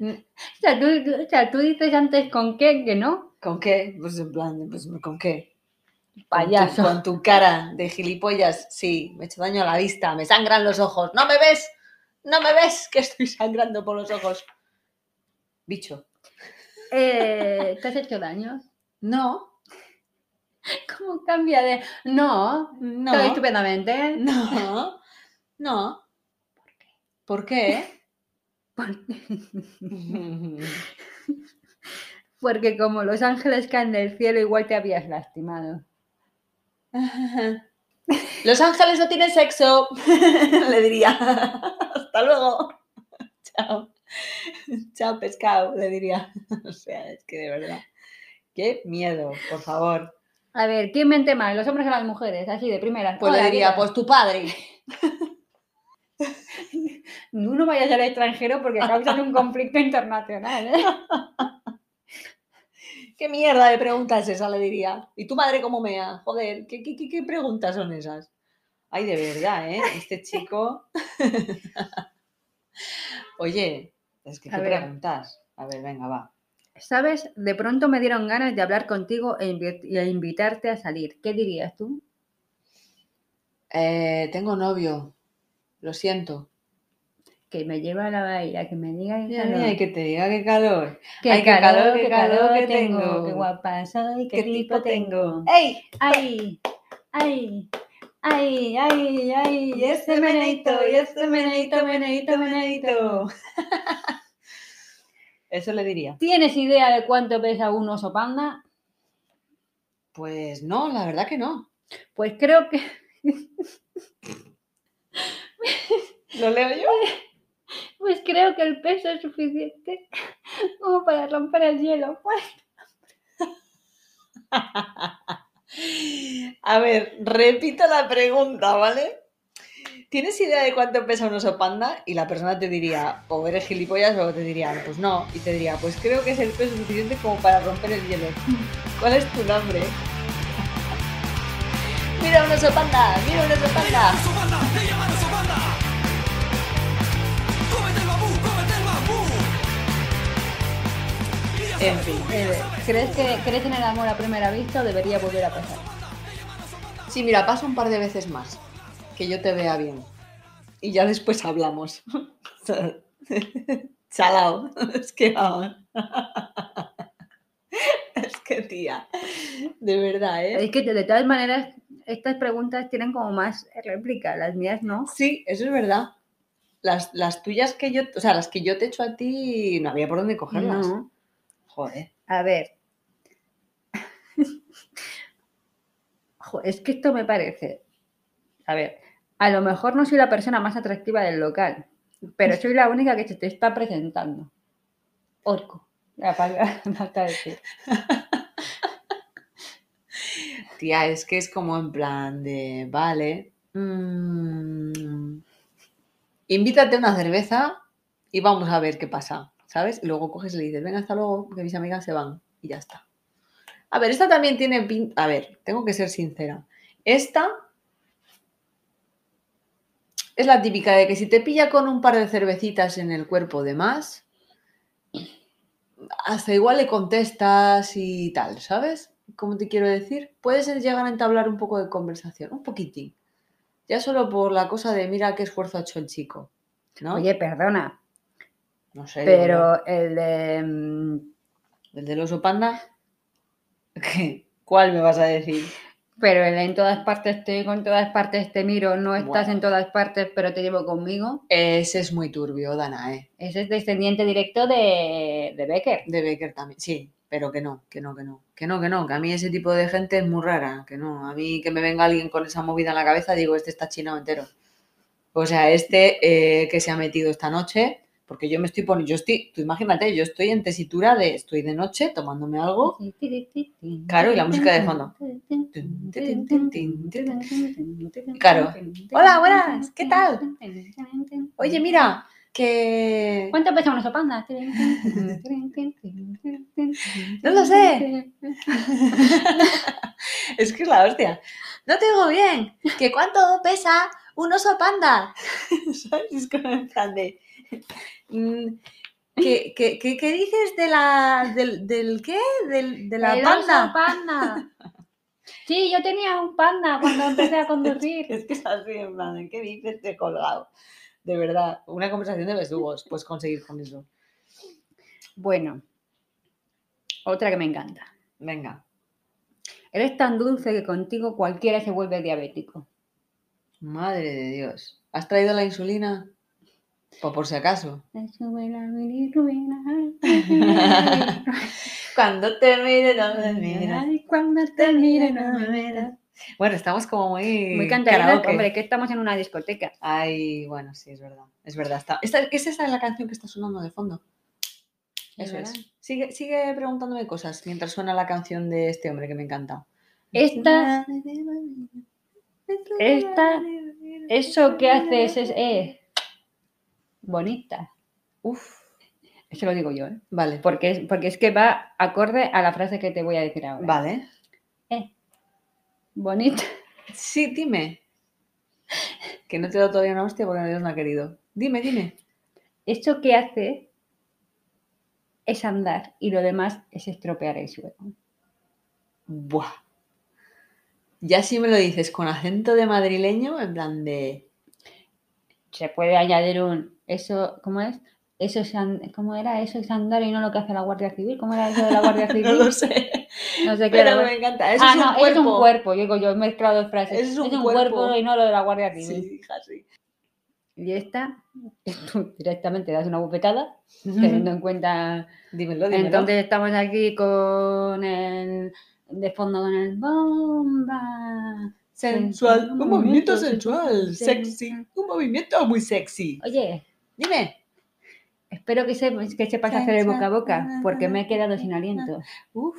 O sea, tú, o sea, tú dices antes con qué que no. ¿Con qué? Pues en plan, pues ¿con qué? Con tu- Payaso. Con tu, cara de gilipollas, sí, me he hecho daño a la vista, me sangran los ojos. ¿No me ves? ¿No me ves que estoy sangrando por los ojos? Bicho. Eh, ¿Te has hecho daño? No, ¿Cómo cambia de no? no. Estoy estupendamente. No, no. ¿Por qué? Porque como los ángeles caen del cielo, igual te habías lastimado. Los ángeles no tienen sexo, le diría. Hasta luego. Chao. Chao, pescado, le diría. O sea, es que de verdad. Qué miedo, por favor. A ver, ¿quién mente más, los hombres o las mujeres? Así, de primera. Pues le diría, ¿qué pues tu padre. Tú no vayas al extranjero porque causas un conflicto internacional, ¿eh? ¿Qué mierda de pregunta es esa? Le diría. ¿Y tu madre cómo mea? Joder, ¿qué, qué, qué, qué preguntas son esas? Ay, de verdad, ¿eh? Este chico. Oye, es que A qué ver. preguntas. A ver, venga, va. ¿Sabes? De pronto me dieron ganas de hablar contigo e, a invitarte a salir. ¿Qué dirías tú? Eh, tengo novio. Lo siento. Que me lleva a la bahía, que me diga que calor. mira, y que te diga qué calor. Qué Ay, qué calor, qué calor que tengo, tengo. qué guapa soy, qué, ¿Qué tipo tengo. ¡Ey! ¡Ay! ¡Ay! ¡Ay! ¡Ay! ¡Ay! Y ese meneito, y ese meneito, meneito, meneito. Eso le diría. ¿Tienes idea de cuánto pesa un oso panda? Pues no, la verdad que no. Pues creo que ¿Lo leo yo? pues creo que el peso es suficiente como para romper el hielo. Pues, A ver, repito la pregunta, ¿vale? ¿Tienes idea de cuánto pesa un oso panda? Y la persona te diría, o eres gilipollas, o te diría, pues no. Y te diría, pues creo que es el peso suficiente como para romper el hielo. ¿Cuál es tu nombre? Mira un oso panda, mira un oso panda. ¡Sobanda! ¡Te llaman Sobanda! ¡Cómete el bambú! ¡Cómete el bambú! Y ya En fin. eh, ¿crees, que, ¿Crees en el amor a primera vista o debería volver a pasar? Sí, mira, pasa un par de veces más. Que yo te vea bien. Y ya después hablamos. Chalao. Es que vamos. Es que tía. De verdad, ¿eh? Es que de todas maneras estas preguntas tienen como más réplica, las mías no. Sí, eso es verdad. Las, las tuyas que yo, o sea, las que yo te echo a ti, no había por dónde cogerlas. No. Joder. A ver. Es que esto me parece. A ver, a lo mejor no soy la persona más atractiva del local, pero soy la única que se te está presentando. Orco. La palabra falta decir. Tía, es que es como en plan de, vale, mm, invítate una cerveza y vamos a ver qué pasa, ¿sabes? Y luego coges y le dices, venga, hasta luego, que mis amigas se van y ya está. A ver, esta también tiene pinta, a ver, tengo que ser sincera. Esta es la típica de que si te pilla con un par de cervecitas en el cuerpo de más, hasta igual le contestas y tal, ¿sabes? ¿Cómo te quiero decir? Puedes llegar a entablar un poco de conversación, un poquitín. Ya solo por la cosa de mira qué esfuerzo ha hecho el chico, ¿no? Oye, perdona, no sé. yo. pero el de... ¿El del oso panda? ¿Qué? ¿Cuál me vas a decir? Pero en todas partes te oigo, en todas partes te miro, no estás Bueno. en todas partes, pero te llevo conmigo. Ese es muy turbio, Dana, ¿eh? Ese es descendiente directo de, de Becker. De Becker también, sí, pero que no, que no, que no, que no, que no, que a mí ese tipo de gente es muy rara, que no, a mí que me venga alguien con esa movida en la cabeza, digo, este está chinado entero. O sea, este eh, que se ha metido esta noche, porque yo me estoy poniendo, yo estoy, tú imagínate, yo estoy en tesitura de, estoy de noche tomándome algo, Claro, y la música de fondo. Claro. Hola, buenas, ¿qué tal? Oye, mira, que... ¿Cuánto pesa un oso panda? No lo sé. Es que es la hostia. No te digo bien. ¿Que cuánto pesa un oso panda? ¿Sabes? Es como en plan de... mm, ¿Qué, qué, qué- qué dices de la, del, del qué? Del, de la panda. panda. Sí, yo tenía un panda cuando empecé a conducir. Es que es así, en plan, de, ¿qué dices? Te he colgado. De verdad, una conversación de besugos, puedes conseguir con eso. Bueno, otra que me encanta. Venga. Eres tan dulce que contigo cualquiera se vuelve diabético. Madre de Dios. ¿Has traído la insulina? Pues por si acaso. Cuando te mire, no me miras. Ay, cuando te mire no me miras. Bueno, estamos como muy. Muy karaoke. hombre, que estamos en una discoteca. Ay, bueno, sí, es verdad. Es verdad. Está... Esta, ¿Es esa la canción que está sonando de fondo? Eso es. Sigue, sigue preguntándome cosas mientras suena la canción de este hombre que me encanta. Esta, esta, eso que haces es, es bonita. Uf. Eso lo digo yo, ¿eh? Vale. Porque es, porque es que va acorde a la frase que te voy a decir ahora. Vale. Eh, bonita. Sí, dime. Que no te he dado todavía una hostia porque Dios no ha querido. Dime, dime. Eso que hace es andar y lo demás es estropear el suelo. Buah. Ya si me lo dices con acento de madrileño, en plan de. Se puede añadir un, eso, ¿cómo es? Eso es, ¿cómo era? Eso es andar y no lo que hace la Guardia Civil. ¿Cómo era eso de la Guardia Civil? no lo sé. No sé qué Pero era. me encanta. Eso ah, es un no, cuerpo. es un cuerpo. Digo yo, he mezclado frases. Es un cuerpo. cuerpo. y no lo de la Guardia Civil. Sí, hija, sí. Y esta, tú directamente das una bofetada, teniendo en cuenta. Dímelo, dímelo. Entonces estamos aquí con el. De fondo con el bomba. sensual, un movimiento sensual, sensual, sexy, un movimiento muy sexy. Oye, Dime. espero que, sepas que sepas hacer el boca a boca, porque me he quedado sin aliento. Uf.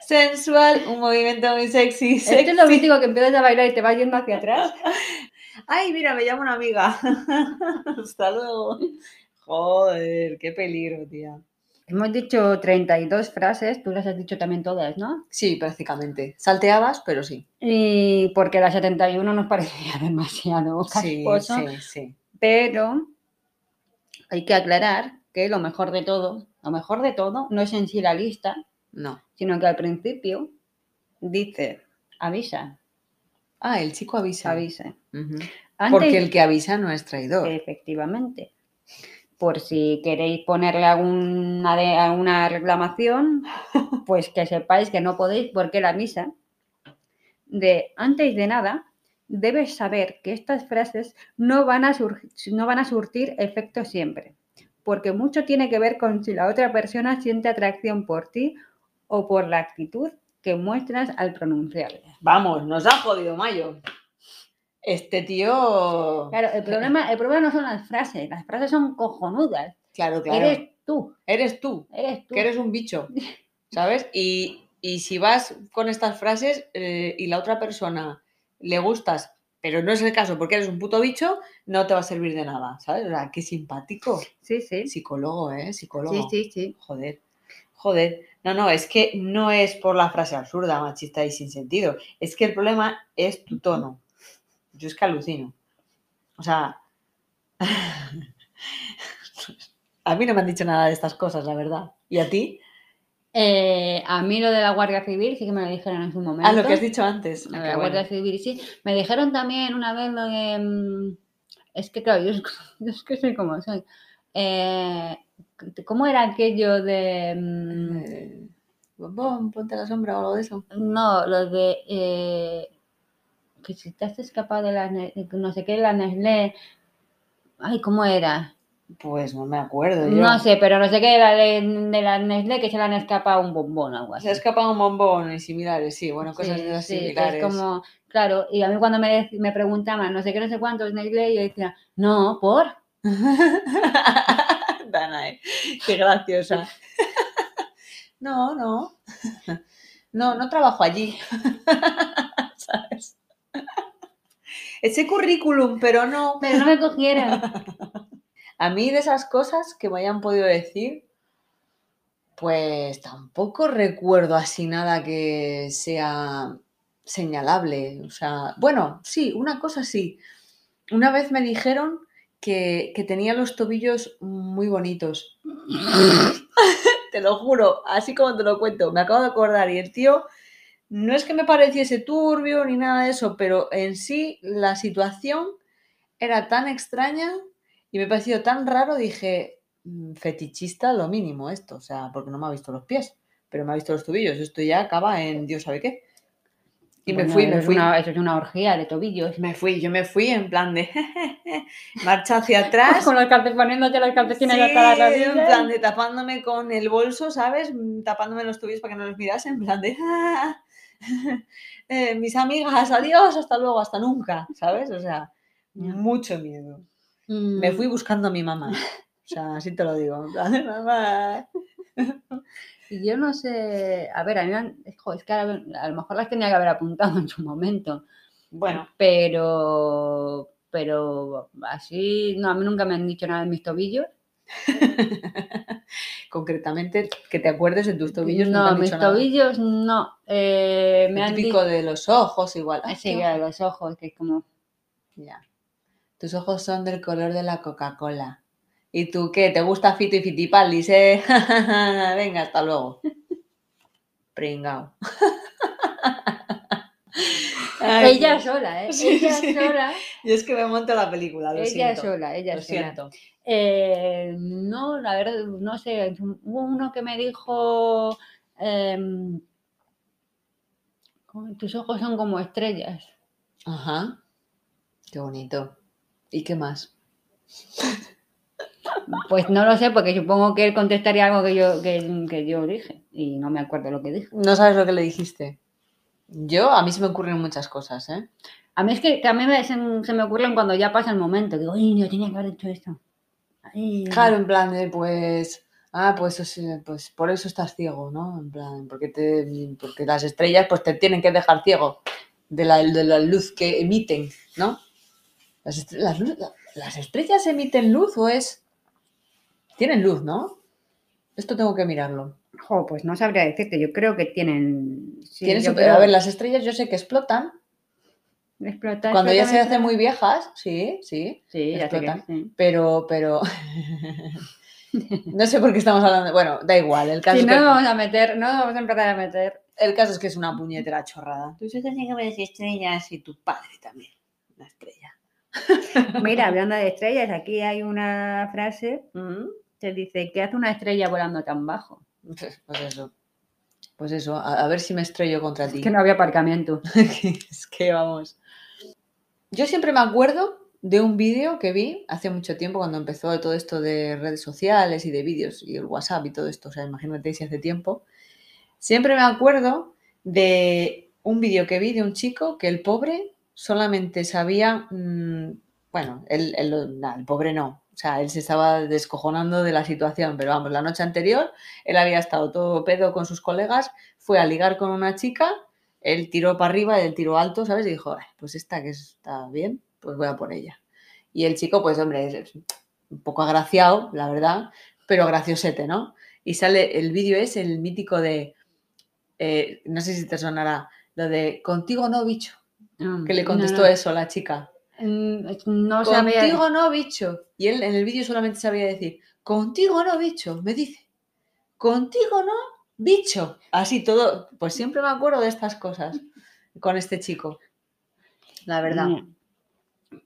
Sensual, un movimiento muy sexy, Esto es lo sexy. mítico que empiezas a bailar y te vas yendo hacia atrás. Ay, mira, me llama una amiga. Hasta luego. Joder, qué peligro, tía. Hemos dicho 32 frases, tú las has dicho también todas, ¿no? Sí, prácticamente. Salteadas, pero sí. Y porque la 71 nos parecía demasiado Sí, sí, sí. Pero hay que aclarar que lo mejor de todo, lo mejor de todo no es en sí la lista, No. sino que al principio dice, avisa, Ah, el chico avisa. avisa. Antes, Porque el que avisa no es traidor. Efectivamente. Por si queréis ponerle alguna, de, alguna reclamación, pues que sepáis que no podéis porque la misa de antes de nada debes saber que estas frases no van a, no van a surtir efecto siempre, porque mucho tiene que ver con si la otra persona siente atracción por ti o por la actitud que muestras al pronunciarla. Vamos, nos ha jodido Mayo. Este tío. Claro, el problema, el problema no son las frases, las frases son cojonudas. Claro, claro. Eres tú, Eres tú, eres tú. que eres un bicho. ¿Sabes? Y, y si vas con estas frases eh, y la otra persona le gustas, pero no es el caso porque eres un puto bicho, no te va a servir de nada. ¿Sabes? O sea, qué simpático. Sí, sí. Psicólogo, ¿eh? Psicólogo. Sí, sí, sí. Joder. Joder. No, no, es que no es por la frase absurda, machista y sin sentido. Es que el problema es tu tono. Yo es que alucino. O sea. A mí no me han dicho nada de estas cosas, la verdad. ¿Y a ti? Eh, a mí lo de la Guardia Civil sí que me lo dijeron en su momento. Ah, lo que has dicho antes. Lo Ah, de la bueno. Guardia Civil, sí. Me dijeron también una vez lo de... mm, Es que claro, yo es, yo es que soy como soy. Eh, ¿Cómo era aquello de... mm, Eh, bombón, ponte la sombra o algo de eso. No, lo de... eh, que si te has escapado de la... No sé qué, la Nestlé... Ay, ¿cómo era? Pues no me acuerdo yo. No sé, pero no sé qué de la, de, de la Nestlé que se le han escapado un bombón o algo así. Se ha escapado un bombón y similares, sí, bueno, cosas Sí, de esas sí, similares. es como, claro, y a mí cuando me, me preguntaban no sé qué, no sé cuántos Nestlé, yo decía, no, ¿por? Danae, qué graciosa. No, no. No, no trabajo allí. ¿Sabes? Ese currículum, pero no. Pero no me cogieron. A mí de esas cosas que me hayan podido decir, pues tampoco recuerdo así nada que sea señalable. O sea, bueno, sí, una cosa sí. Una vez me dijeron que, que tenía los tobillos muy bonitos. te lo juro, así como te lo cuento, me acabo de acordar y el tío no es que me pareciese turbio ni nada de eso, pero en sí la situación era tan extraña y me pareció tan raro, dije, "Mm, fetichista lo mínimo esto, o sea, porque no me ha visto los pies, pero me ha visto los tobillos, esto ya acaba en Dios sabe qué. Y me fui, me fui. Una, eso es una orgía de tobillos. Me fui, yo me fui en plan de marcha hacia atrás. Con los calcetines, poniéndote los calcetines Sí, hasta la en rodilla. plan de tapándome con el bolso, ¿sabes? Mm, Tapándome los tobillos para que no los mirase, en plan de "Ah, eh, mis amigas, adiós, hasta luego, hasta nunca, ¿sabes? O sea, mucho miedo. Mm, Me fui buscando a mi mamá. O sea, así te lo digo. De mamá. Y yo no sé, a ver, a mí han- es que a, lo mejor las tenía que haber apuntado en su momento, Bueno, pero, pero así, no, a mí nunca me han dicho nada de mis tobillos. concretamente, que te acuerdes de tus tobillos. no, han mis dicho nada. tobillos no. Eh, me han típico dicho, de los ojos, igual. Ay, sí, claro, los ojos, que es como, Ya. Tus ojos son del color de la Coca-Cola. ¿Y tú qué? ¿Te gusta Fito y Fitipaldis, eh? Venga, hasta luego. Pringao. Ay, ella sola, ¿eh? Sí, ella sí. sola, Yo es que me monto la película, lo ella siento. sola, ella Lo sola. siento. Eh, no, la verdad, no sé. Hubo uno que me dijo: em, "Como Tus ojos son como estrellas. Ajá. Qué bonito. ¿Y qué más? Pues no lo sé, porque supongo que él contestaría algo que yo, que, que yo dije. Y no me acuerdo lo que dije. No sabes lo que le dijiste. Yo, a mí se me ocurren muchas cosas, ¿eh? A mí es que, que a mí me, se, se me ocurren cuando ya pasa el momento. Digo, ay, yo tenía que haber hecho esto. Ay, Claro, en plan de, pues, ah, pues, pues por eso estás ciego, ¿no? En plan, porque, te, porque las estrellas pues te tienen que dejar ciego de la, de la luz que emiten, ¿no? Las, estre- las luz- ¿Las estrellas emiten luz o es...? Tienen luz, ¿no? Esto tengo que mirarlo. Jo, pues no sabría decirte. Yo creo que tienen. sí, Tienen yo su- creo- A ver, las estrellas yo sé que explotan. Explota, Cuando ya se hacen muy viejas, sí, sí. Sí, ya sé que explotan. sí. Pero, pero... no sé por qué estamos hablando... Bueno, da igual. El caso Si es no que- vamos a meter, no nos vamos a empezar a meter. El caso es que es una puñetera chorrada. Tú se tenía que ver estrellas y tu padre también. Una estrella. Mira, hablando de estrellas, aquí hay una frase que dice, ¿qué hace una estrella volando tan bajo? Pues pues eso. Pues eso, a, a ver si me estrello contra ti. Es que no había aparcamiento. es que vamos. Yo siempre me acuerdo de un vídeo que vi hace mucho tiempo cuando empezó todo esto de redes sociales y de vídeos y el WhatsApp y todo esto. O sea, imagínate si hace tiempo. Siempre me acuerdo de un vídeo que vi de un chico que el pobre solamente sabía, mm, bueno, él, el pobre no, o sea, él se estaba descojonando de la situación, pero vamos, la noche anterior él había estado todo pedo con sus colegas, fue a ligar con una chica, él tiró para arriba, él tiró alto, ¿sabes? Y dijo, "Ay, pues esta que está bien, pues voy a por ella. Y el chico, pues hombre, es un poco agraciado, la verdad, pero graciosete, ¿no? Y sale, el vídeo es el mítico de, eh, no sé si te sonará, lo de contigo no, bicho, Mm, que le contestó no. eso la chica. Mm, No sabía. Contigo no, bicho. Y él en el vídeo solamente sabía decir, contigo no, bicho, me dice. Contigo no, bicho. Así todo, pues siempre me acuerdo de estas cosas con este chico. La verdad. Ya.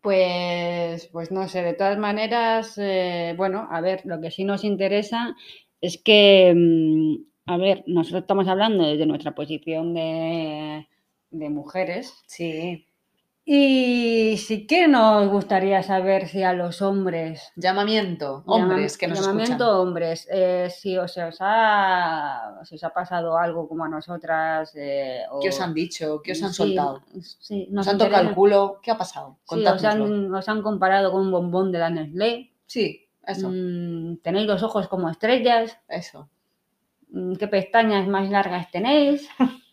Pues, pues no sé, de todas maneras, eh, bueno, a ver, lo que sí nos interesa es que, mm, a ver, nosotros estamos hablando desde nuestra posición de, de mujeres Sí. y sí que nos gustaría saber si a los hombres, Llamamiento, llama- hombres que nos llamamiento escuchan. hombres, eh, si os, os ha, si os ha pasado algo como a nosotras, eh, ¿Qué o- os han dicho? ¿Qué os han sí, soltado? Sí, ¿Nos nos han tocado el culo? ¿Qué ha pasado? Sí, os Contádnoslo. han, os han comparado con un bombón de la Nestlé. Sí, eso, Mm, tenéis los ojos como estrellas. eso. Mm, ¿Qué pestañas más largas tenéis?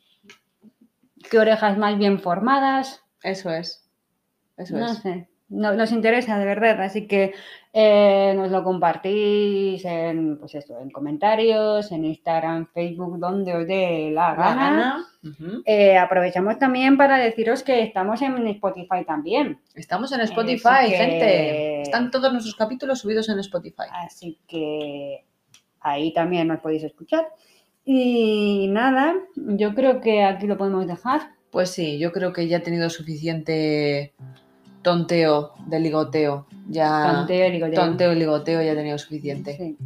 ¿Qué orejas más bien formadas? Eso es. Eso no es. sé. No- nos interesa de verdad, así que eh, nos lo compartís en, pues eso, en comentarios, en Instagram, Facebook, donde os dé la La gana. Eh, aprovechamos también para deciros que estamos en Spotify también. Estamos en Spotify, que- gente. Están todos nuestros capítulos subidos en Spotify. Así que ahí también nos podéis escuchar. Y nada, yo creo que aquí lo podemos dejar. Pues sí, yo creo que ya he tenido suficiente tonteo de ligoteo. Ya Tonteo, digo yo. tonteo y ligoteo ya he tenido suficiente. Sí.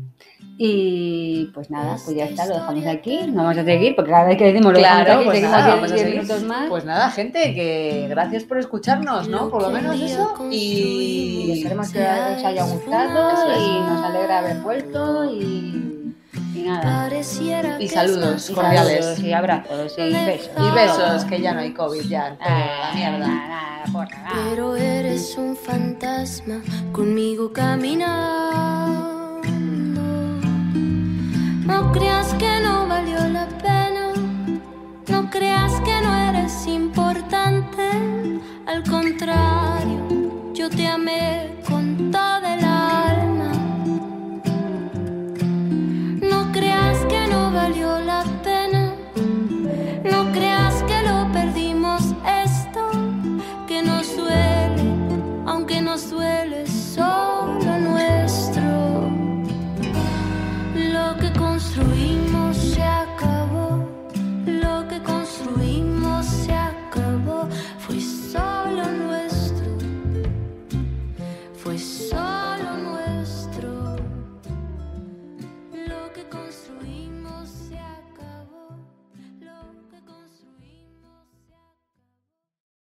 Y pues nada, pues ya está, lo dejamos aquí. No vamos a seguir porque cada vez que decimos lo dejamos Claro, aquí, pues seguimos nada, 10 vamos a 10 seguir. minutos más. Pues nada, gente, que gracias por escucharnos, ¿no? Por lo menos eso. y Y esperemos que os haya gustado y nos alegra haber vuelto y, y nada. Y saludos Y cordiales. saludos y abrazos y besos. Y besos, que ya no hay COVID, ya, todo, la Ah, mierda. nada, nada, porra, nada. Pero eres un fantasma conmigo caminando. No creas que no valió la pena. No creas que no eres importante. Al contrario, yo te amé